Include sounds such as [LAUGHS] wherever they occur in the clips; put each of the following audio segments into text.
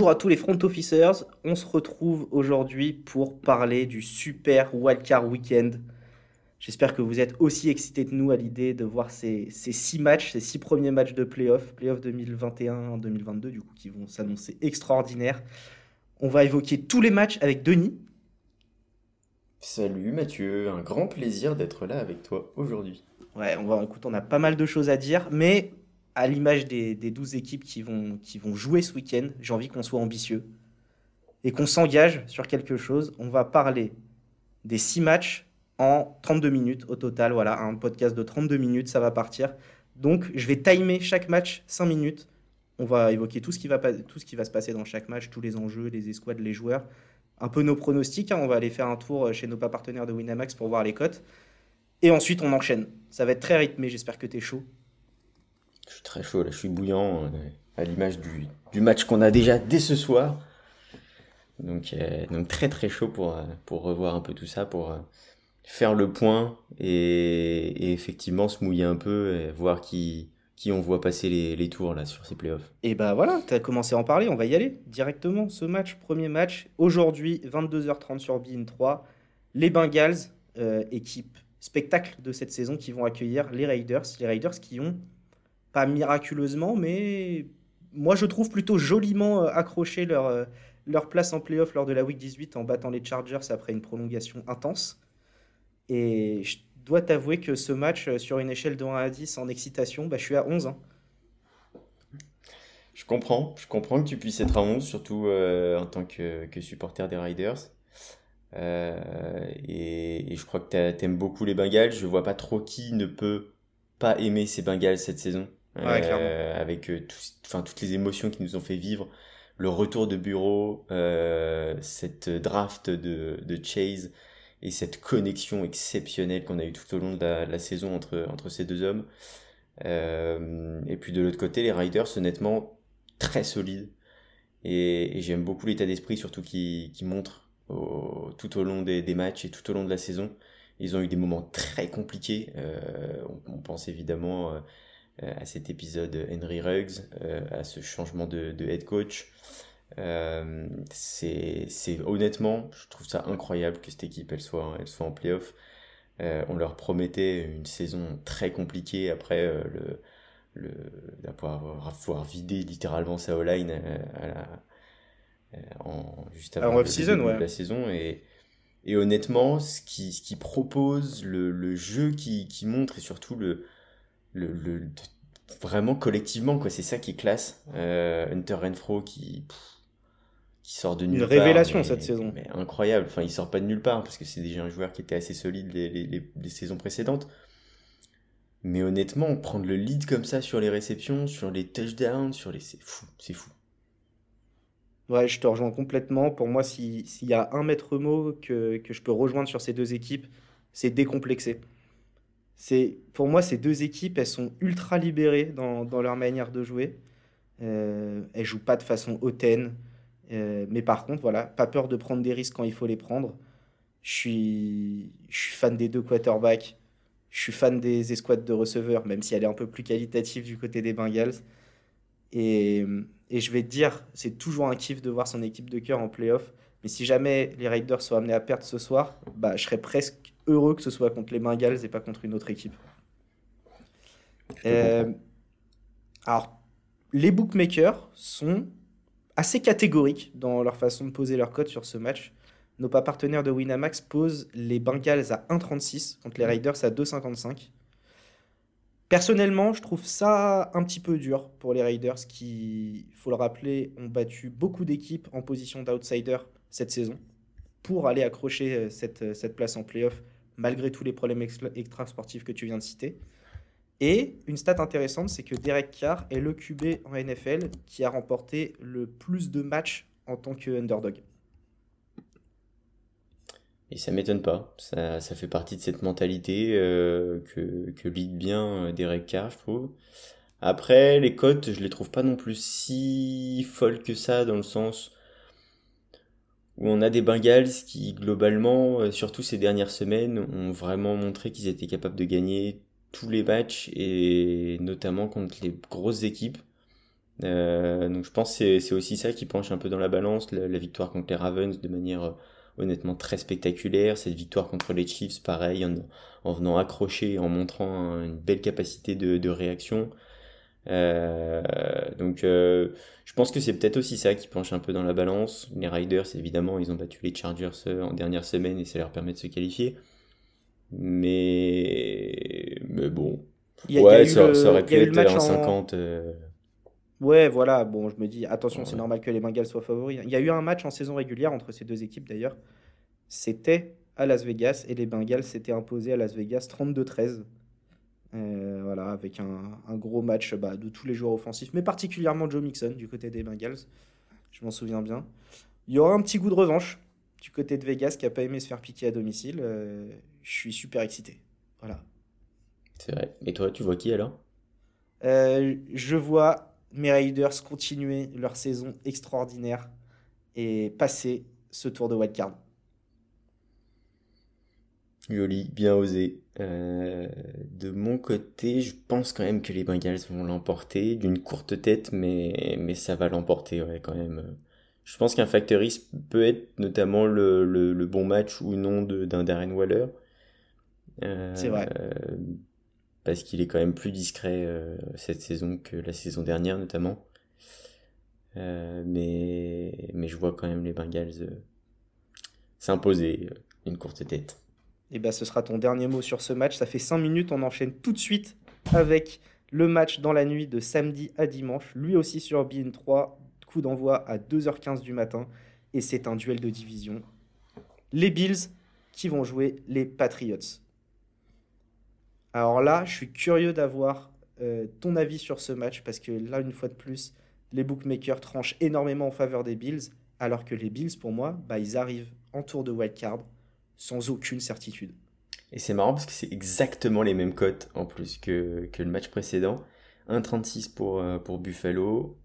Bonjour à tous les front officers. On se retrouve aujourd'hui pour parler du super wildcard weekend. J'espère que vous êtes aussi excités que nous à l'idée de voir ces, ces six matchs, ces six premiers matchs de playoff, playoff 2021-2022 du coup, qui vont s'annoncer extraordinaires. On va évoquer tous les matchs avec Denis. Salut Mathieu, un grand plaisir d'être là avec toi aujourd'hui. Ouais, on va, écoute, on a pas mal de choses à dire, mais à l'image des, des 12 équipes qui vont, qui vont jouer ce week-end, j'ai envie qu'on soit ambitieux et qu'on s'engage sur quelque chose. On va parler des 6 matchs en 32 minutes au total. Voilà, un podcast de 32 minutes, ça va partir. Donc, je vais timer chaque match 5 minutes. On va évoquer tout ce qui va, tout ce qui va se passer dans chaque match, tous les enjeux, les escouades, les joueurs. Un peu nos pronostics. Hein. On va aller faire un tour chez nos partenaires de Winamax pour voir les cotes. Et ensuite, on enchaîne. Ça va être très rythmé. J'espère que tu es chaud. Je suis très chaud, là, je suis bouillant, euh, à l'image du, match qu'on a déjà dès ce soir. Donc, euh, très très chaud pour, euh, pour revoir un peu tout ça, pour faire le point et, effectivement se mouiller un peu et voir qui, on voit passer les, tours là sur ces playoffs. Et bah voilà, tu as commencé à en parler, on va y aller directement. Ce match, premier match, aujourd'hui 22h30 sur BIN 3, les Bengals, équipe spectacle de cette saison qui vont accueillir les Raiders, les Raiders qui ont pas miraculeusement, mais moi je trouve plutôt joliment euh, accroché leur, euh, leur place en playoff lors de la Week 18 en battant les Chargers après une prolongation intense. Et je dois t'avouer que ce match, euh, sur une échelle de 1 à 10 en excitation, bah, je suis à 11. Hein. Je comprends, je comprends que tu puisses être à 11, surtout en tant que, supporter des Riders. Et, et, je crois que tu aimes beaucoup les Bengals. Je vois pas trop qui ne peut pas aimer ces Bengals cette saison. Euh, avec euh, toutes les émotions qui nous ont fait vivre, le retour de bureau, euh, cette draft de, Chase et cette connexion exceptionnelle qu'on a eu tout au long de la, saison entre, ces deux hommes. et puis de l'autre côté, les Riders, honnêtement, très solides. Et, j'aime beaucoup l'état d'esprit, surtout qui, qui montre tout au long des, matchs et tout au long de la saison. Ils ont eu des moments très compliqués. On, pense évidemment à cet épisode Henry Ruggs, euh, à ce changement de, head coach. Euh, c'est honnêtement, je trouve ça incroyable que cette équipe elle soit, elle soit en playoff. on leur promettait une saison très compliquée après le, le d'avoir vider littéralement sa O-line à, la, en, juste avant season, ouais. la saison et, et honnêtement ce qui, ce qui propose le, le jeu qui, qui montre et surtout le, le, vraiment collectivement quoi. C'est ça qui classe euh, Hunter Renfro qui qui sort de nulle une révélation cette saison. mais incroyable. Enfin il sort pas de nulle part parce que c'est déjà un joueur qui était assez solide les, les, les, saisons précédentes. Mais honnêtement prendre le lead comme ça sur les réceptions sur les touchdowns sur les c'est fou c'est fou. Ouais, je te rejoins complètement. Pour moi, s'il y a un maître mot que, que je peux rejoindre sur ces deux équipes, c'est décomplexé c'est pour moi ces deux équipes elles sont ultra libérées dans, dans leur manière de jouer. Euh, elles jouent pas de façon hautaine. Euh, mais par contre voilà pas peur de prendre des risques quand il faut les prendre. Je suis je suis fan des deux quarterbacks. Je suis fan des escouades de receveurs même si elle est un peu plus qualitative du côté des Bengals. Et, et je vais te dire c'est toujours un kiff de voir son équipe de cœur en playoff. Mais si jamais les Raiders sont amenés à perdre ce soir bah je serais presque heureux que ce soit contre les Bengals et pas contre une autre équipe. Euh, alors, les bookmakers sont assez catégoriques dans leur façon de poser leur cote sur ce match. Nos pas partenaires de Winamax posent les Bengals à 1,36 contre les Raiders à 2,55. Personnellement, je trouve ça un petit peu dur pour les Raiders qui, il faut le rappeler, ont battu beaucoup d'équipes en position d'outsider cette saison pour aller accrocher euh, cette, euh, cette place en playoff malgré tous les problèmes extra-sportifs que tu viens de citer. Et une stat intéressante, c'est que Derek Carr est le QB en NFL qui a remporté le plus de matchs en tant que underdog. Et ça m'étonne pas. Ça, fait partie de cette mentalité euh, que, que lead bien euh, Derek Carr, je trouve. Après, les cotes, je les trouve pas non plus si folles que ça, dans le sens où on a des Bengals qui, globalement, euh, surtout ces dernières semaines, ont vraiment montré qu'ils étaient capables de gagner tous les matchs et notamment contre les grosses équipes. donc je pense que c'est aussi ça qui penche un peu dans la balance, la, victoire contre les Ravens de manière honnêtement très spectaculaire, cette victoire contre les Chiefs pareil, en, venant accrocher, en montrant une belle capacité de réaction. Euh, donc euh, je pense que c'est peut-être aussi ça qui penche un peu dans la balance. Les Riders, évidemment, ils ont battu les Chargers euh, en dernière semaine et ça leur permet de se qualifier. Mais, mais bon. ouais, ça, aurait pu être un 50. Ouais, voilà. Bon, je me dis, attention, c'est normal que les Bengals soient favoris. Il y a eu un match en saison régulière entre ces deux équipes d'ailleurs. C'était à Las Vegas et les Bengals s'étaient imposés à Las Vegas 32-13. Euh, voilà, avec un, gros match bah, de tous les joueurs offensifs, mais particulièrement Joe Mixon du côté des Bengals. Je m'en souviens bien. Il y aura un petit goût de revanche du côté de Vegas qui a pas aimé se faire piquer à domicile. Euh, je suis super excité. Voilà. C'est vrai. Et toi, tu vois qui alors? Euh, Je vois mes Raiders continuer leur saison extraordinaire et passer ce tour de wildcard. Joli, bien osé. Euh, de mon côté, je pense quand même que les Bengals vont l'emporter d'une courte tête, mais, mais ça va l'emporter ouais, quand même. Je pense qu'un factoriste peut être notamment le, le, bon match ou non d'un Darren Waller. Euh, C'est vrai. parce qu'il est quand même plus discret euh, cette saison que la saison dernière notamment. mais, mais je vois quand même les Bengals s'imposer une courte tête. Eh ben, ce sera ton dernier mot sur ce match. Ça fait 5 minutes, on enchaîne tout de suite avec le match dans la nuit de samedi à dimanche. Lui aussi sur BN 3, coup d'envoi à 2h15 du matin. Et c'est un duel de division. Les Bills qui vont jouer les Patriots. Alors là, je suis curieux d'avoir euh, ton avis sur ce match parce que là, une fois de plus, les bookmakers tranchent énormément en faveur des Bills, alors que les Bills, pour moi, bah, ils arrivent en tour de wildcard sans aucune certitude. Et c'est marrant parce que c'est exactement les mêmes cotes en plus que, que le match précédent. 1,36 pour, euh, pour Buffalo,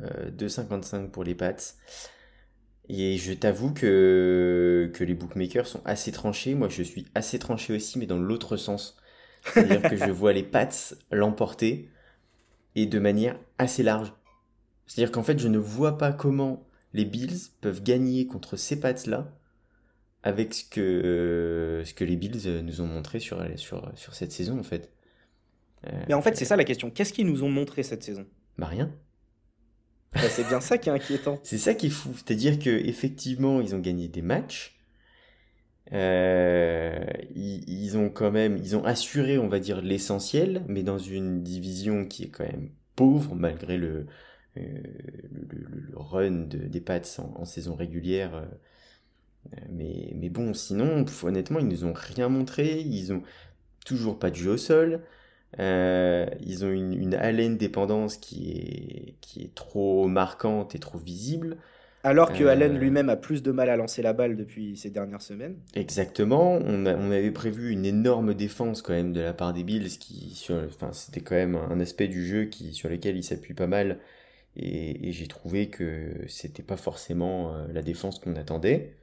2,55 euh, pour les Pats. Et je t'avoue que, que les bookmakers sont assez tranchés. Moi, je suis assez tranché aussi, mais dans l'autre sens. C'est-à-dire que je [LAUGHS] vois les Pats l'emporter et de manière assez large. C'est-à-dire qu'en fait, je ne vois pas comment les Bills peuvent gagner contre ces Pats-là avec ce que, ce que les Bills nous ont montré sur, sur, sur cette saison, en fait. Mais en fait, c'est ça la question. Qu'est-ce qu'ils nous ont montré cette saison? Bah rien. Bah, c'est bien ça qui est inquiétant. [LAUGHS] c'est ça qui est fou. C'est-à-dire qu'effectivement, ils ont gagné des matchs. Euh, ils, ont quand même, ils ont assuré, on va dire, l'essentiel, mais dans une division qui est quand même pauvre, malgré le, euh, le, run des Pats en, saison régulière. Mais, mais bon, sinon, honnêtement, ils nous ont rien montré. Ils ont toujours pas de jeu au sol. Euh, ils ont une, une haleine dépendance qui est, qui est trop marquante et trop visible. Alors que Allen euh, lui-même a plus de mal à lancer la balle depuis ces dernières semaines. Exactement. On, on, avait prévu une énorme défense quand même de la part des Bills, qui, sur, enfin, c'était quand même un aspect du jeu qui, sur lequel ils s'appuient pas mal. Et, et j'ai trouvé que c'était pas forcément euh, la défense qu'on attendait.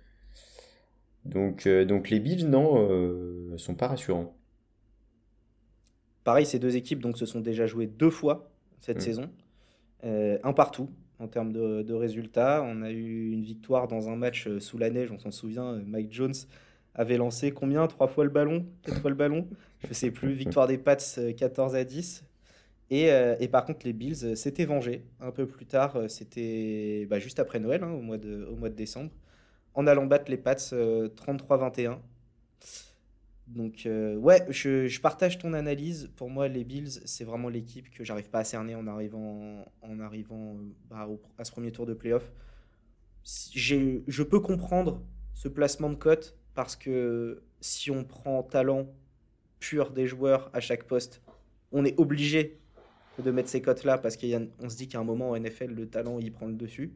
Donc, euh, donc les Bills, non, euh, sont pas rassurants. Pareil, ces deux équipes donc, se sont déjà jouées deux fois cette mm. saison. Euh, un partout en termes de, résultats. On a eu une victoire dans un match sous la neige, on s'en souvient. Mike Jones avait lancé combien? Trois fois le ballon? Quatre fois le ballon? Je sais plus. Victoire des Pats 14 à 10. Et, et, par contre, les Bills s'étaient vengés un peu plus tard. C'était bah, juste après Noël, hein, au, mois de, au mois de décembre en allant battre les Pats 33-21. Euh, Donc euh, ouais, je, partage ton analyse. Pour moi, les Bills, c'est vraiment l'équipe que j'arrive pas à cerner en arrivant, en arrivant euh, bah, à ce premier tour de playoff. Je peux comprendre ce placement de cote parce que si on prend talent pur des joueurs à chaque poste, on est obligé de mettre ces cotes-là parce qu'on se dit qu'à un moment en NFL, le talent, il prend le dessus.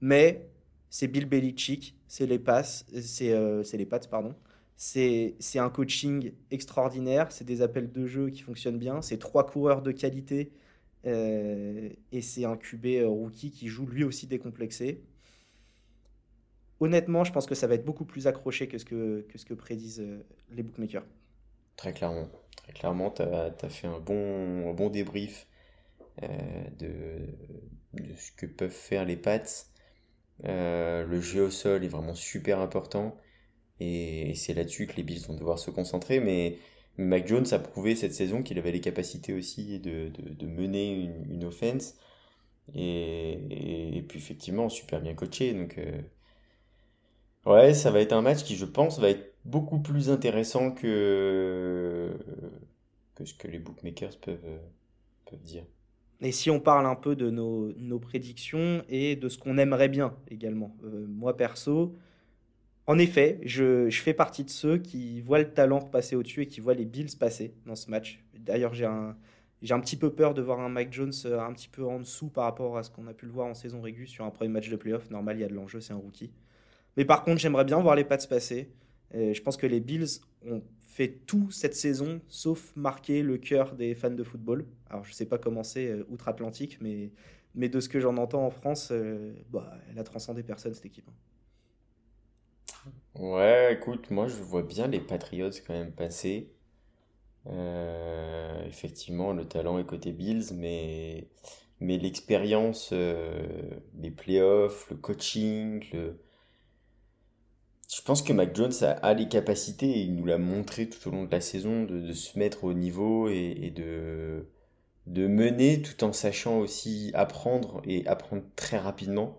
Mais c'est Bill Belichick, c'est les passes, c'est euh, les pattes, pardon. C'est un coaching extraordinaire, c'est des appels de jeu qui fonctionnent bien, c'est trois coureurs de qualité euh, et c'est un QB euh, rookie qui joue lui aussi décomplexé. Honnêtement, je pense que ça va être beaucoup plus accroché que ce que, que, ce que prédisent les bookmakers. Très clairement. Très clairement, tu as, fait un bon, un bon débrief de, de, ce que peuvent faire les Pats. le jeu au sol est vraiment super important. Et, c'est là-dessus que les Bills vont devoir se concentrer. Mais Mac Jones a prouvé cette saison qu'il avait les capacités aussi de, mener une, offense. Et, puis effectivement, super bien coaché. Donc, euh, ouais, ça va être un match qui, je pense, va être beaucoup plus intéressant que, ce que les bookmakers peuvent dire. Et si on parle un peu de nos, nos prédictions et de ce qu'on aimerait bien également. Euh, moi, perso, en effet, je, je, fais partie de ceux qui voient le talent passer au-dessus et qui voient les Bills passer dans ce match. D'ailleurs, j'ai un, j'ai un petit peu peur de voir un Mike Jones euh, un petit peu en dessous par rapport à ce qu'on a pu le voir en saison régulière sur un premier match de playoff. Normal, il y a de l'enjeu, c'est un rookie. Mais par contre, j'aimerais bien voir les Pats passer. je pense que les Bills ont fait tout cette saison, sauf marquer le cœur des fans de football. Alors, je ne sais pas comment c'est euh, outre-Atlantique, mais, mais de ce que j'en entends en France, euh, bah, elle a transcendé personne, cette équipe. Hein. Ouais, écoute, moi je vois bien les Patriots quand même passer. Euh, effectivement, le talent est côté Bills, mais, mais l'expérience, les playoffs, le coaching, le... je pense que Mac Jones a, les capacités, et il nous l'a montré tout au long de la saison, de, se mettre au niveau et, de, de mener tout en sachant aussi apprendre et apprendre très rapidement.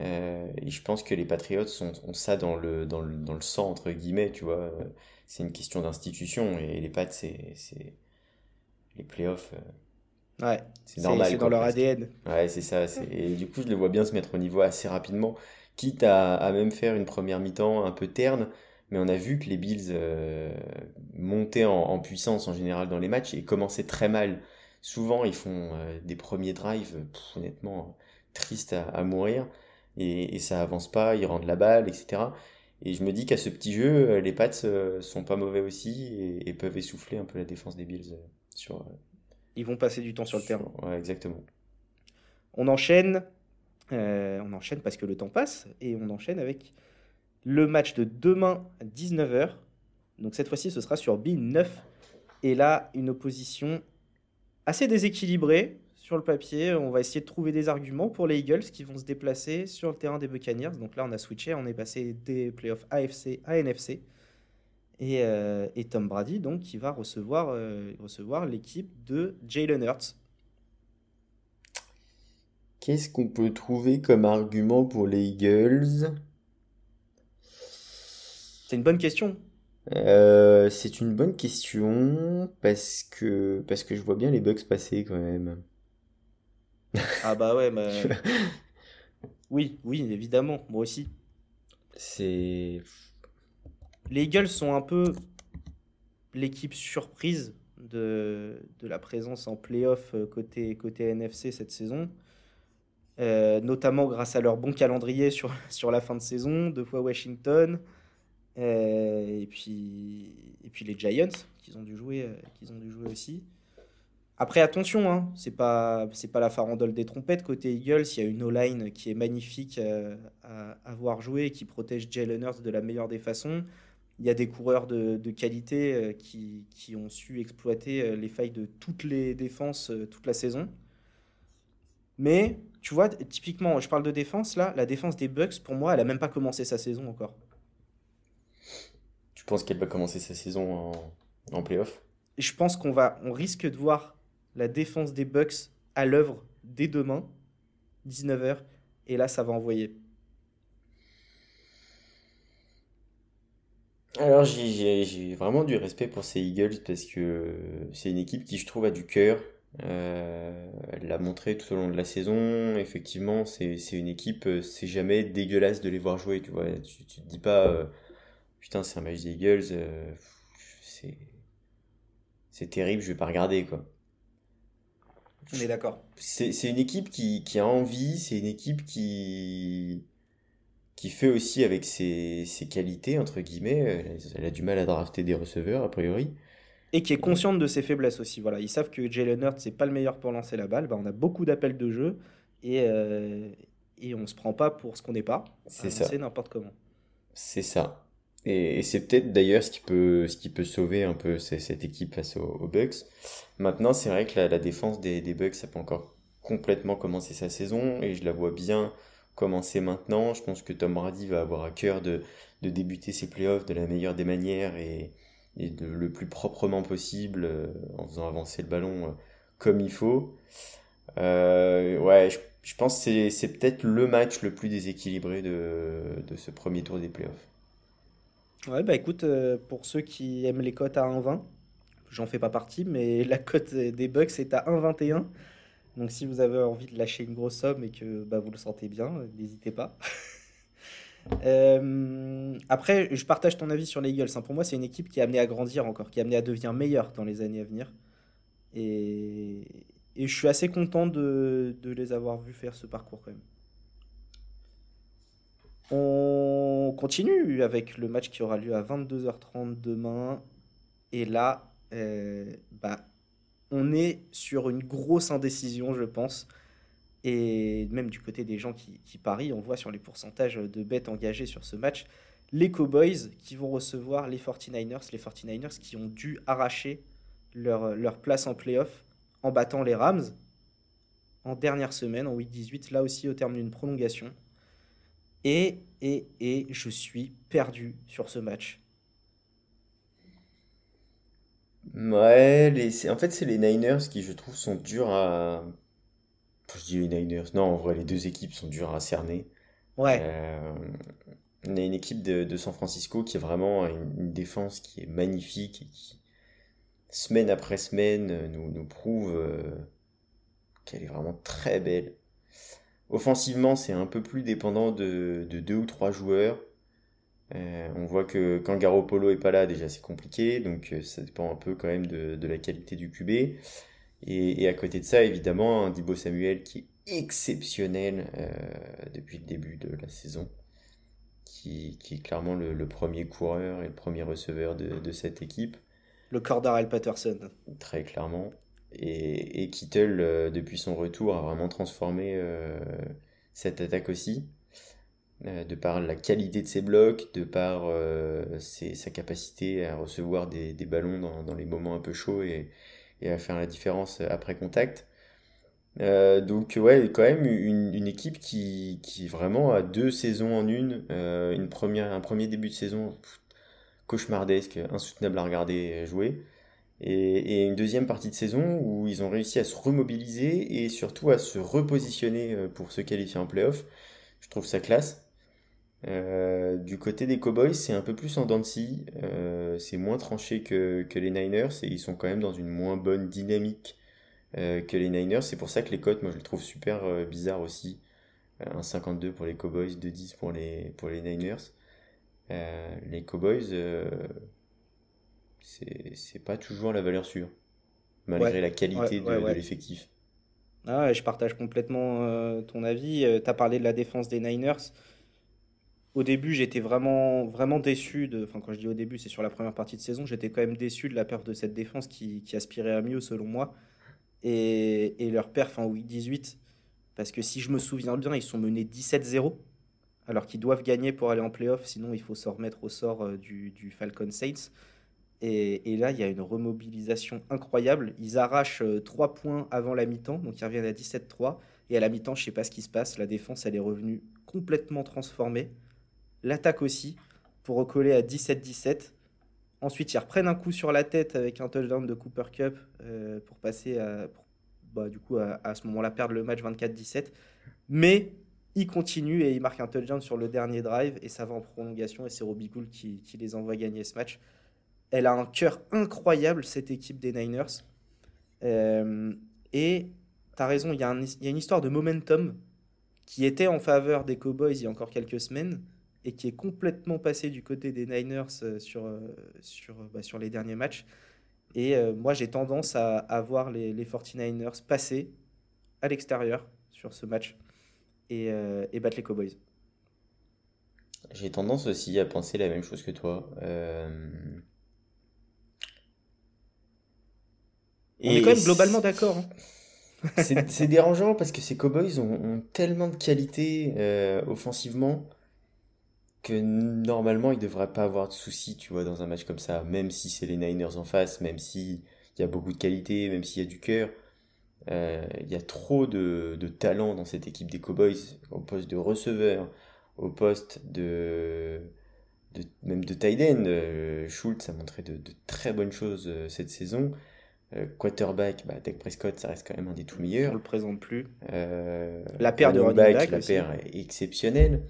Euh, et je pense que les Patriots ont, ça dans le, dans, le, dans le sang, entre guillemets, tu vois. C'est une question d'institution et les Pats, c'est les playoffs. Euh, ouais, c'est normal. C'est dans leur ADN. Ouais, c'est ça. Et du coup, je les vois bien se mettre au niveau assez rapidement, quitte à, à même faire une première mi-temps un peu terne. Mais on a vu que les Bills euh, montaient en, puissance en général dans les matchs et commençaient très mal. Souvent, ils font des premiers drives, honnêtement, tristes à, à mourir et, ça avance pas, ils rendent la balle, etc. Et je me dis qu'à ce petit jeu, euh, les Pats euh, sont pas mauvais aussi et, peuvent essouffler un peu la défense des Bills. Euh, sur, ils vont passer du temps sur le terrain. Ouais, exactement. On enchaîne, on enchaîne parce que le temps passe et on enchaîne avec le match de demain à 19h. Donc cette fois-ci, ce sera sur b 9. Et là, une opposition assez déséquilibrée sur le papier, on va essayer de trouver des arguments pour les Eagles qui vont se déplacer sur le terrain des Buccaneers. Donc là, on a switché, on est passé des playoffs AFC à NFC. Euh, et, Tom Brady, donc, qui va recevoir, euh, recevoir l'équipe de Jalen Hurts. Qu'est-ce qu'on peut trouver comme argument pour les Eagles? C'est une bonne question. Euh, c'est une bonne question parce que, parce que je vois bien les Bucks passer quand même. Ah bah ouais, [LAUGHS] mais... oui, oui, évidemment, moi aussi. C'est... Les Eagles sont un peu l'équipe surprise de, de la présence en playoff euh, côté, côté NFC cette saison. Euh, notamment grâce à leur bon calendrier sur, [LAUGHS] sur la fin de saison, deux fois Washington, euh, et, puis, et puis les Giants qu'ils ont, dû jouer, qu'ils ont dû jouer aussi. Après, attention, hein, c'est pas pas la farandole des trompettes côté Eagles. Il y a une O-line qui est magnifique euh, à, avoir joué et qui protège Jalen Hurts de la meilleure des façons. Il y a des coureurs de, de qualité euh, qui, qui, ont su exploiter euh, les failles de toutes les défenses toute la saison. Mais tu vois, typiquement, je parle de défense là, la défense des Bucks, pour moi, elle a même pas commencé sa saison encore. Tu penses qu'elle va commencer sa saison en, en playoff? Je pense qu'on va, on risque de voir la défense des Bucks à l'œuvre dès demain, 19h. Et là, ça va envoyer. Alors, j'ai vraiment du respect pour ces Eagles parce que c'est une équipe qui, je trouve, a du cœur. Euh, elle l'a montré tout au long de la saison. Effectivement, c'est une équipe, euh, c'est jamais dégueulasse de les voir jouer. Tu vois, tu, te dis pas, euh, putain, c'est un match des Eagles, c'est terrible, je vais pas regarder, quoi. On est d'accord. C'est une équipe qui, qui a envie, c'est une équipe qui, qui fait aussi avec ses, ses, qualités, entre guillemets. Elle a du mal à drafter des receveurs, a priori. Et qui est consciente de ses faiblesses aussi. Voilà, ils savent que Jalen Hurts, c'est pas le meilleur pour lancer la balle. Bah, on a beaucoup d'appels de jeu et, euh, et on se prend pas pour ce qu'on n'est pas. C'est ça. n'importe comment. C'est ça. Et, c'est peut-être d'ailleurs ce qui peut, ce qui peut sauver un peu cette équipe face aux, Bucks. Maintenant, c'est vrai que la, défense des, des Bucks, ça peut encore complètement commencer sa saison et je la vois bien commencer maintenant. Je pense que Tom Brady va avoir à cœur de, de débuter ses playoffs de la meilleure des manières et, et de le plus proprement possible euh, en faisant avancer le ballon euh, comme il faut. Euh, ouais, je, pense que c'est peut-être le match le plus déséquilibré de, de ce premier tour des playoffs. Ouais, bah écoute, pour ceux qui aiment les cotes à 1,20, j'en fais pas partie, mais [LAUGHS] la cote des Bucks est à 1,21. Donc si vous avez envie de lâcher une grosse somme et que bah, vous le sentez bien, n'hésitez pas. [LAUGHS] Euh, après, je partage ton avis sur les Eagles. Hein. Pour moi, c'est une équipe qui est amenée à grandir encore, qui est amenée à devenir meilleure dans les années à venir. Et, je suis assez content de, de, les avoir vus faire ce parcours quand même. On continue avec le match qui aura lieu à 22h30 demain. Et là, euh, bah, on est sur une grosse indécision, je pense. Et même du côté des gens qui, parient, on voit sur les pourcentages de bêtes engagées sur ce match, les Cowboys qui vont recevoir les 49ers, les 49ers qui ont dû arracher leur, leur place en playoff en battant les Rams en dernière semaine, en week 18, là aussi au terme d'une prolongation. Et, et, et je suis perdu sur ce match. Ouais, en fait, c'est les Niners qui, je trouve, sont durs à. Je dis les Niners. Non, en vrai, les deux équipes sont dures à cerner. Ouais. Euh, on a une équipe de, San Francisco qui a vraiment une, défense qui est magnifique et qui, semaine après semaine, nous, nous prouve euh, qu'elle est vraiment très belle. Offensivement, c'est un peu plus dépendant de, de deux ou trois joueurs. Euh, on voit que quand Garoppolo est pas là, déjà c'est compliqué, donc euh, ça dépend un peu quand même de, la qualité du QB. Et, à côté de ça, évidemment, un Dibo Samuel qui est exceptionnel euh, depuis le début de la saison, qui, est clairement le, premier coureur et le premier receveur de, cette équipe. Le Cordarel Patterson. Très clairement. Et, et Kittle, depuis son retour, a vraiment transformé cette attaque aussi. Euh, de par la qualité de ses blocs, de par euh, sa capacité à recevoir des, ballons dans, les moments un peu chauds et, à faire la différence après contact. Euh, donc ouais, quand même une, équipe qui, vraiment a deux saisons en une, une première, un premier début de saison cauchemardesque, insoutenable à regarder jouer, et, et, une deuxième partie de saison où ils ont réussi à se remobiliser et surtout à se repositionner pour se qualifier en playoff. Je trouve ça classe. Euh, du côté des Cowboys, c'est un peu plus en dents euh, c'est moins tranché que, les Niners et ils sont quand même dans une moins bonne dynamique euh, que les Niners. C'est pour ça que les cotes, moi je le trouve super bizarre aussi. 1,52 pour les Cowboys, 2,10 pour les, pour les Niners. les Cowboys, c'est pas toujours la valeur sûre, malgré la qualité de, l'effectif. Ah je partage complètement ton avis. tu as parlé de la défense des Niners au début, j'étais vraiment, vraiment déçu de. Enfin, quand je dis au début, c'est sur la première partie de saison, j'étais quand même déçu de la perte de cette défense qui, aspirait à mieux, selon moi. Et, leur perf en week 18, parce que si je me souviens bien, ils sont menés 17-0, alors qu'ils doivent gagner pour aller en playoff, sinon il faut se remettre au sort euh, du, Falcon Saints. Et, là, il y a une remobilisation incroyable. Ils arrachent 3 euh, points avant la mi-temps, donc ils reviennent à 17-3. Et à la mi-temps, je ne sais pas ce qui se passe. La défense, elle est revenue complètement transformée l'attaque aussi, pour recoller à 17-17. Ensuite, ils reprennent un coup sur la tête avec un touchdown de Cooper Cup euh, pour passer à, bah, du coup, à, ce moment-là, perdre le match 24-17. Mais ils continuent et ils marquent un touchdown sur le dernier drive et ça va en prolongation et c'est Robbie Gould qui, les envoie gagner ce match. Elle a un cœur incroyable, cette équipe des Niners. Euh, et tu as raison, il y, y, a une histoire de momentum qui était en faveur des Cowboys il y a encore quelques semaines et qui est complètement passé du côté des Niners euh, sur, euh, sur, bah, sur les derniers matchs. Et euh, moi, j'ai tendance à, à, voir les, les 49ers passer à l'extérieur sur ce match et, et, battre les Cowboys. J'ai tendance aussi à penser la même chose que toi. On est quand même globalement d'accord. Hein. c'est dérangeant parce que ces Cowboys ont, ont tellement de qualité offensivement que normalement, il devrait pas avoir de soucis, tu vois, dans un match comme ça, même si c'est les Niners en face, même s'il y a beaucoup de qualité, même s'il y a du cœur. Euh, il y a trop de, de, talent dans cette équipe des Cowboys, au poste de receveur, au poste de, de même de tight end. Euh, Schultz a montré de, de, très bonnes choses euh, cette saison. quarterback, bah, Dak Prescott, ça reste quand même un des tout meilleurs. On le présente plus. la paire de running back, la paire est exceptionnelle.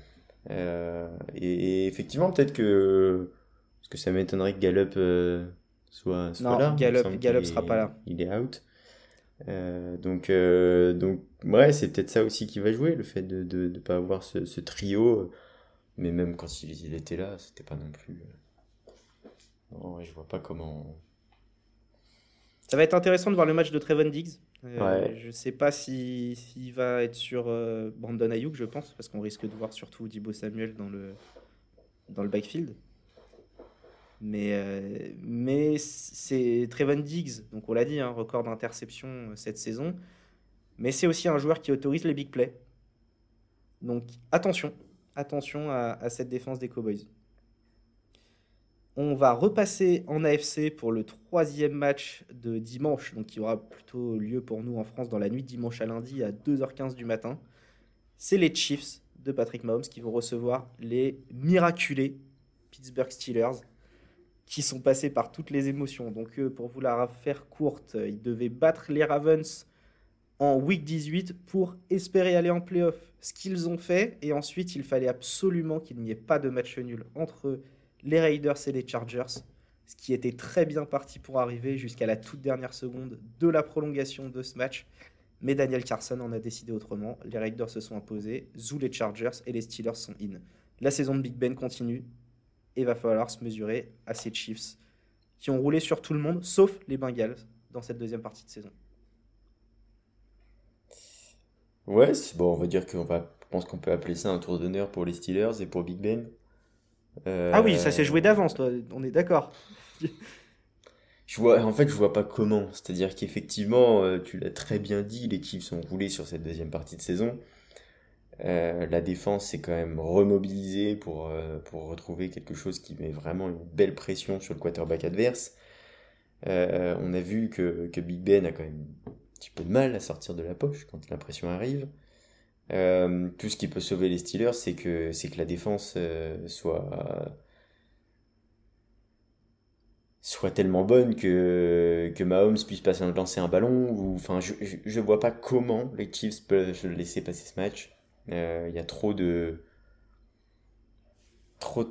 Euh, et, effectivement, peut-être que. Parce que ça m'étonnerait que Gallup euh, soit, soit, non, là. Gallup, Gallup sera pas là. Il est out. Euh, donc, donc, ouais, c'est peut-être ça aussi qui va jouer, le fait de ne de, de pas avoir ce, ce, trio. Mais même quand il, il était là, c'était pas non plus. Non, ouais, je vois pas comment. Ça va être intéressant de voir le match de Trevon Diggs. Euh, je ne sais pas s'il si, va être sur euh, Brandon Ayuk, je pense, parce qu'on risque de voir surtout Dibo Samuel dans le, dans le backfield. Mais, euh, mais c'est Trevon Diggs, donc on l'a dit, un hein, record d'interception cette saison. Mais c'est aussi un joueur qui autorise les big plays. Donc attention, attention à cette défense des Cowboys. On va repasser en AFC pour le troisième match de dimanche, donc qui aura plutôt lieu pour nous en France dans la nuit dimanche à lundi à 2h15 du matin. C'est les Chiefs de Patrick Mahomes qui vont recevoir les miraculés Pittsburgh Steelers qui sont passés par toutes les émotions. Donc pour vous la faire courte, ils devaient battre les Ravens en week 18 pour espérer aller en playoff. Ce qu'ils ont fait, et ensuite il fallait absolument qu'il n'y ait pas de match nul entre eux les Raiders et les Chargers, ce qui était très bien parti pour arriver jusqu'à la toute dernière seconde de la prolongation de ce match. Mais Daniel Carson en a décidé autrement. Les Raiders se sont imposés, Zou les Chargers et les Steelers sont in. La saison de Big Ben continue et va falloir se mesurer à ces Chiefs qui ont roulé sur tout le monde, sauf les Bengals, dans cette deuxième partie de saison. Ouais, bon, on va dire qu'on va, je qu'on peut appeler ça un tour d'honneur pour les Steelers et pour Big Ben. Ah oui, ça s'est joué d'avance, on est d'accord. je vois, en fait, je vois pas comment. C'est-à-dire qu'effectivement, euh, tu l'as très bien dit, les Chiefs sont roulés sur cette deuxième partie de saison. Euh, la défense s'est quand même remobilisée pour, euh, pour retrouver quelque chose qui met vraiment une belle pression sur le quarterback adverse. on a vu que, que, Big Ben a quand même un petit peu de mal à sortir de la poche quand la pression arrive. Euh, tout ce qui peut sauver les Steelers, c'est que, c'est que la défense euh, soit, soit tellement bonne que, que Mahomes puisse passer, lancer un ballon. Enfin, je, je, vois pas comment les Chiefs peuvent laisser passer ce match. Euh, il y a trop de, trop,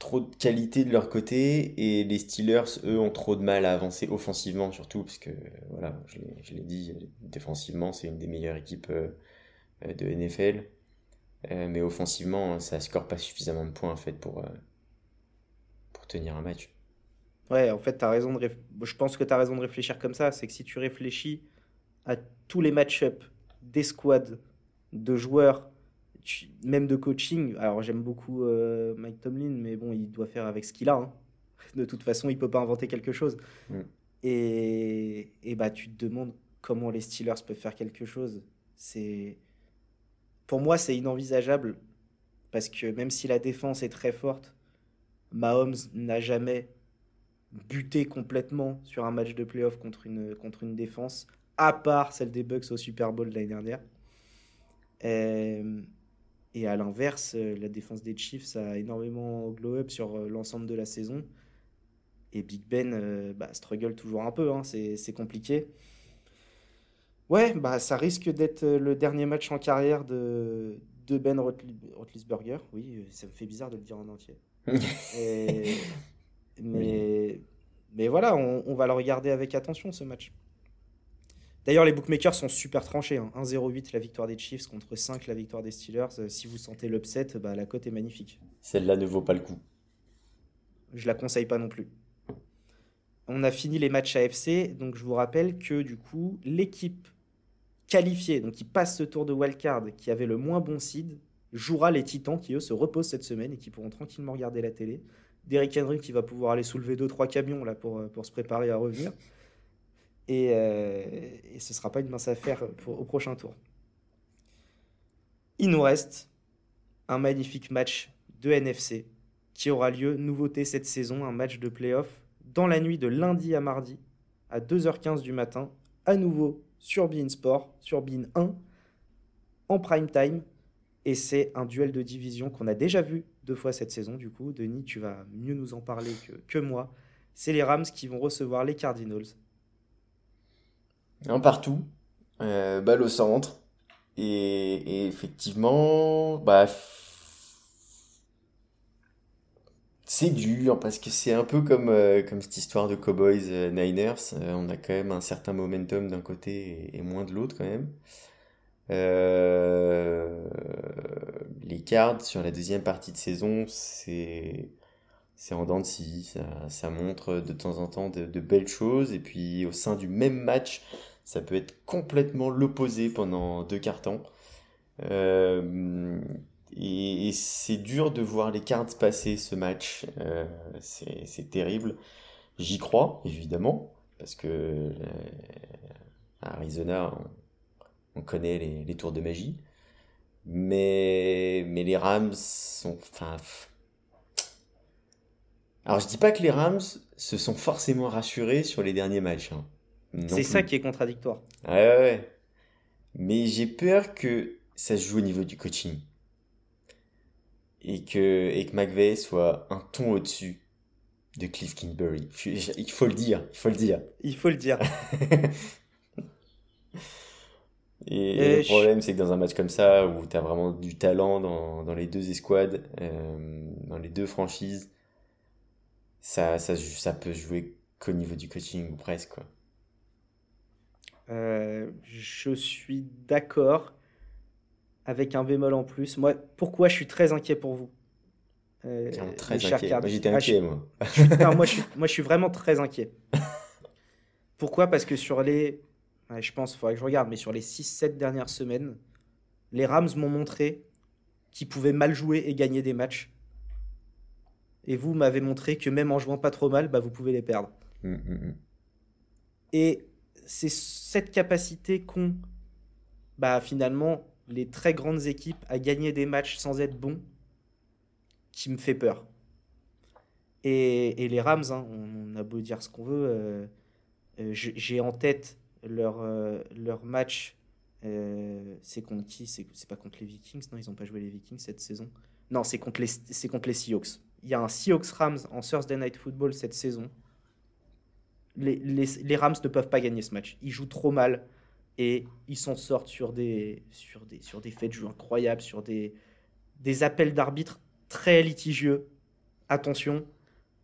trop de qualité de leur côté et les Steelers, eux, ont trop de mal à avancer offensivement, surtout parce que, voilà, je l'ai dit, défensivement, c'est une des meilleures équipes de NFL. Euh, mais offensivement, ça score pas suffisamment de points en fait pour, euh, pour tenir un match. Ouais, en fait, as raison de je pense que tu as raison de réfléchir comme ça. C'est que si tu réfléchis à tous les match-ups des squads, de joueurs, même de coaching, alors j'aime beaucoup Mike Tomlin, mais bon, il doit faire avec ce qu'il a. Hein. [LAUGHS] De toute façon, il peut pas inventer quelque chose. Mm. Et, et bah, tu te demandes comment les Steelers peuvent faire quelque chose. C'est pour moi, c'est inenvisageable parce que même si la défense est très forte, Mahomes n'a jamais buté complètement sur un match de playoff contre une, contre une défense, à part celle des Bucks au Super Bowl de l'année dernière. Et, et à l'inverse, la défense des Chiefs a énormément glow up sur l'ensemble de la saison. Et Big Ben euh, bah, struggle toujours un peu, hein, c'est compliqué. Ouais, bah ça risque d'être euh, le dernier match en carrière de, de Ben Roethlisberger. Oui, euh, ça me fait bizarre de le dire en entier. [LAUGHS] mais, mais voilà, on, va le regarder avec attention ce match. D'ailleurs, les bookmakers sont super tranchés. 1-0-8 hein. la victoire des Chiefs contre 5 la victoire des Steelers. Euh, si vous sentez l'upset, bah, la cote est magnifique. Celle-là ne vaut pas le coup. Je la conseille pas non plus. On a fini les matchs AFC, donc je vous rappelle que du coup, l'équipe qualifié, donc qui passe ce tour de wildcard, qui avait le moins bon seed, jouera les Titans qui, eux, se reposent cette semaine et qui pourront tranquillement regarder la télé. Derrick Henry qui va pouvoir aller soulever 2-3 camions là, pour, pour se préparer à revenir. Et, euh, ce ne sera pas une mince affaire au prochain tour. Il nous reste un magnifique match de NFC qui aura lieu, nouveauté cette saison, un match de playoff dans la nuit de lundi à mardi à 2h15 du matin, à nouveau sur Bein Sport, sur Bein 1, en prime time. Et c'est un duel de division qu'on a déjà vu deux fois cette saison. Du coup, Denis, tu vas mieux nous en parler que, moi. C'est les Rams qui vont recevoir les Cardinals. Un partout, euh, au centre. Et, et effectivement, bah, c'est dur parce que c'est un peu comme, euh, comme cette histoire de Cowboys euh, Niners. Euh, on a quand même un certain momentum d'un côté et, moins de l'autre quand même. Les cards sur la deuxième partie de saison, c'est c'est en dents de scie. Ça, montre de temps en temps de, de belles choses. Et puis au sein du même match, ça peut être complètement l'opposé pendant deux quarts temps. Euh, et, c'est dur de voir les cards passer ce match. Euh, c'est terrible. J'y crois, évidemment, parce que euh, à Arizona, on, on connaît les, les tours de magie. Mais, mais les Rams sont. Enfin, alors je dis pas que les Rams se sont forcément rassurés sur les derniers matchs. hein. C'est ça qui est contradictoire. Ouais, ouais, ouais. Mais j'ai peur que ça se joue au niveau du coaching. Et que, et que McVay soit un ton au-dessus de Cliff Kingsbury. Il faut le dire, il faut le dire. Il faut le dire. [LAUGHS] Et, le je- problème, c'est que dans un match comme ça, où tu as vraiment du talent dans, dans les deux escouades, euh, dans les deux franchises, ça, ça, ça peut jouer qu'au niveau du coaching, ou presque, quoi. Euh, je suis d'accord avec un bémol en plus. Moi, pourquoi je suis très inquiet pour vous? Euh, très inquiet. Card- Moi, j'étais Ah, inquiet, moi. je suis- non, moi, je suis, moi, je suis vraiment très inquiet. [LAUGHS] Pourquoi? Parce que sur les, ouais, je pense, il faudrait que je regarde, mais sur les 6-7 dernières semaines, les Rams m'ont montré qu'ils pouvaient mal jouer et gagner des matchs. Et vous m'avez montré que même en jouant pas trop mal, bah, vous pouvez les perdre. Mm, mm, mm. Et c'est cette capacité qu'ont bah, finalement les très grandes équipes à gagner des matchs sans être bons qui me fait peur. Et, les Rams, hein, on, a beau dire ce qu'on veut, euh, euh, j'ai en tête leur, euh, leur match. c'est contre qui? C'est pas contre les Vikings? Non, ils n'ont pas joué les Vikings cette saison. Non, c'est contre les, contre les Seahawks. Il y a un Seahawks-Rams en Thursday Night Football cette saison les, les, les Rams ne peuvent pas gagner ce match. Ils jouent trop mal et ils s'en sortent sur des, sur des, sur des faits de jeu incroyables, sur des, des appels d'arbitre très litigieux. Attention,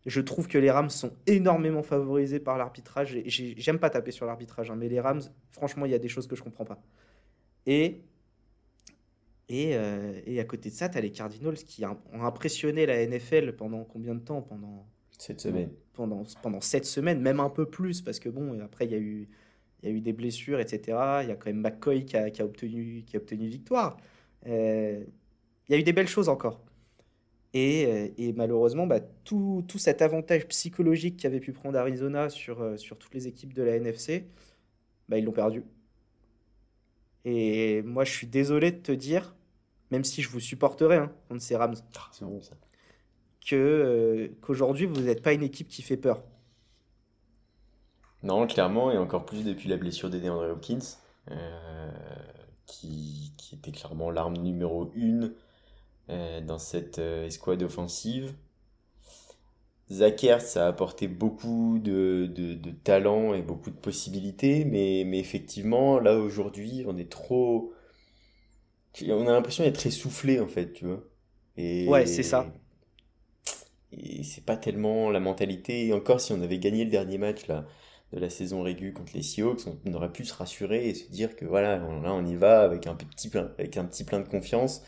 je trouve que les Rams sont énormément favorisés par l'arbitrage. J'aime pas taper sur l'arbitrage, hein, mais les Rams, franchement, il y a des choses que je comprends pas. Et, et, euh, et à côté de ça, tu as les Cardinals qui ont impressionné la NFL pendant combien de temps? Pendant Cette semaine. pendant, pendant sept semaines, même un peu plus, parce que bon, après, il y a eu, il y a eu des blessures, etc. Il y a quand même McCoy qui a, qui a obtenu, qui a obtenu victoire. Euh, il y a eu des belles choses encore. Et, euh, et malheureusement, bah, tout, tout cet avantage psychologique qu'avait pu prendre Arizona sur, euh, sur toutes les équipes de la NFC, bah, ils l'ont perdu. Et moi, je suis désolé de te dire, même si je vous supporterai hein, contre ces Rams, Ah, bon, euh, qu'aujourd'hui, vous n'êtes pas une équipe qui fait peur. Non, clairement, et encore plus depuis la blessure de DeAndre Hopkins, euh, qui, qui était clairement l'arme numéro une euh, dans cette euh, escouade offensive. Zach Ertz a apporté beaucoup de, de, de talent et beaucoup de possibilités, mais, mais effectivement, là aujourd'hui, on est trop. On a l'impression d'être essoufflé en fait, tu vois. Et, Ouais, c'est ça. Et c'est pas tellement la mentalité. Et encore, si on avait gagné le dernier match là, de la saison régulière contre les Seahawks, on aurait pu se rassurer et se dire que voilà, on- là on y va avec un petit plein, avec un petit plein de confiance.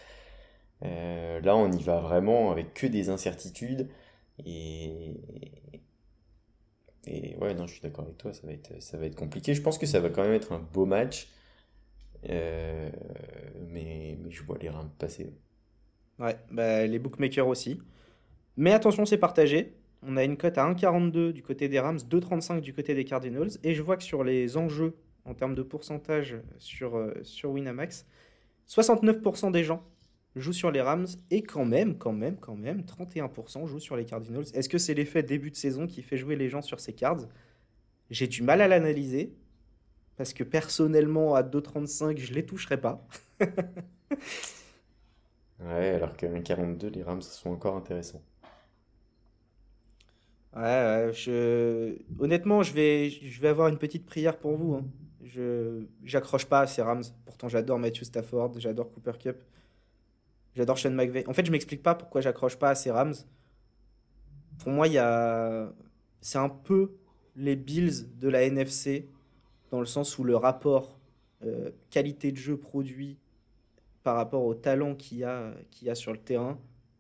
Euh, là, on y va vraiment avec que des incertitudes. Et, et ouais, non, je suis d'accord avec toi, ça va être, ça va être compliqué. Je pense que ça va quand même être un beau match. Euh, mais, mais je vois les Rams passer. Ouais, bah, les bookmakers aussi. Mais attention, c'est partagé. On a une cote à 1,42 du côté des Rams, 2,35 du côté des Cardinals. Et je vois que sur les enjeux, en termes de pourcentage sur, euh, Winamax, 69% des gens joue sur les Rams et quand même, quand même, quand même, 31% joue sur les Cardinals. Est-ce que c'est l'effet début de saison qui fait jouer les gens sur ces cards? J'ai du mal à l'analyser parce que personnellement, à 2,35, je les toucherai pas. [LAUGHS] ouais, alors qu'à 42, les Rams sont encore intéressants. Ouais, je... honnêtement, je vais, je vais avoir une petite prière pour vous. Hein. Je j'accroche pas à ces Rams. Pourtant, j'adore Matthew Stafford, j'adore Cooper Cup, j'adore Sean McVay. En fait, je m'explique pas pourquoi j'accroche pas à ces Rams. Pour moi, a... c'est un peu les Bills de la NFC dans le sens où le rapport euh, qualité de jeu produit par rapport au talent qu'il y, a, y a sur le terrain,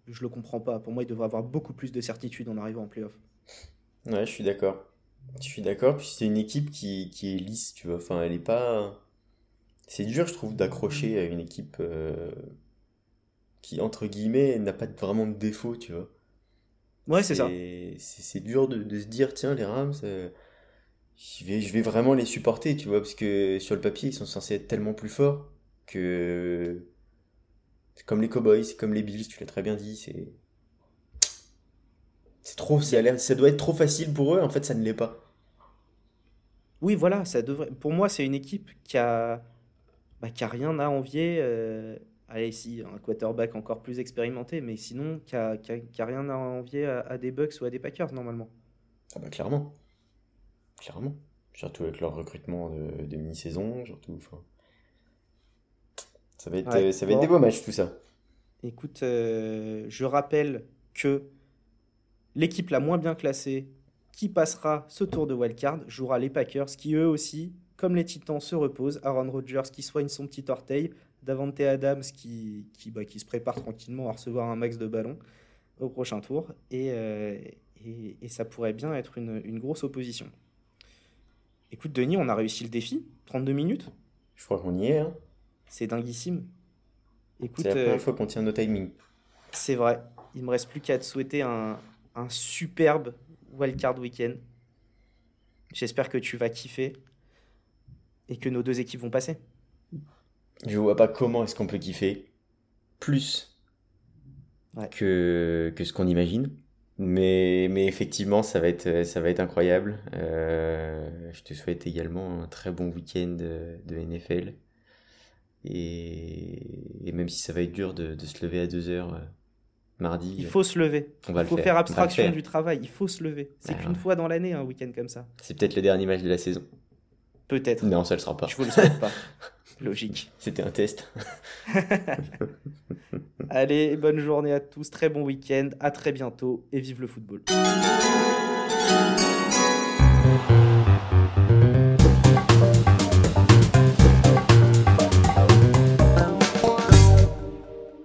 je le comprends pas. Pour moi, il devrait avoir beaucoup plus de certitude en arrivant en playoff. Ouais, je suis d'accord. Je suis d'accord, puis c'est une équipe qui, qui est lisse, tu vois. Enfin, elle est pas. C'est dur, je trouve, d'accrocher à une équipe euh, qui, entre guillemets, n'a pas vraiment de défaut, tu vois. Ouais, c'est ça. C'est dur de, de, se dire, tiens, les Rams, euh, je, vais, je vais vraiment les supporter, tu vois, parce que sur le papier, ils sont censés être tellement plus forts que. C'est comme les Cowboys, c'est comme les Bills, tu l'as très bien dit, c'est c'est trop, ça doit être trop facile pour eux, en fait, ça ne l'est pas. Oui, voilà, ça devrait. Pour moi, c'est une équipe qui a, bah, qui a rien à envier. Euh, allez, si, un quarterback encore plus expérimenté, mais sinon, qui a, qui a, rien à envier à, des Bucks ou à des Packers, normalement. Ah bah clairement. Clairement. Surtout avec leur recrutement de, mi-saison, surtout. Ça va être, ça va être des beaux matchs, tout ça. Écoute, euh, je rappelle que L'équipe la moins bien classée qui passera ce tour de wildcard jouera les Packers qui eux aussi, comme les Titans, se reposent. Aaron Rodgers qui soigne son petit orteil. Davante Adams qui, qui, bah, qui se prépare tranquillement à recevoir un max de ballons au prochain tour. Et, euh, et, ça pourrait bien être une, une, grosse opposition. Écoute, Denis, on a réussi le défi. 32 minutes. Je crois qu'on y est. Hein. C'est dinguissime. C'est la première euh, fois qu'on tient nos timings. C'est vrai. Il me reste plus qu'à te souhaiter un, un superbe wildcard week-end. J'espère que tu vas kiffer et que nos deux équipes vont passer. Je vois pas comment est-ce qu'on peut kiffer plus que, que ce qu'on imagine. Mais, mais effectivement, ça va être, ça va être incroyable. Euh, je te souhaite également un très bon week-end de, de NFL. Et, et, même si ça va être dur de, de se lever à 2 heures euh, mardi. Il faut se lever. il faut faire, abstraction du travail. Il faut se lever. C'est qu'une fois dans l'année un week-end comme ça. C'est peut-être le dernier match de la saison. Peut-être. Non, ça le sera pas. Je vous le souhaite pas. [LAUGHS] Logique. C'était un test. [LAUGHS] Allez, bonne journée à tous, très bon week-end, à très bientôt et vive le football.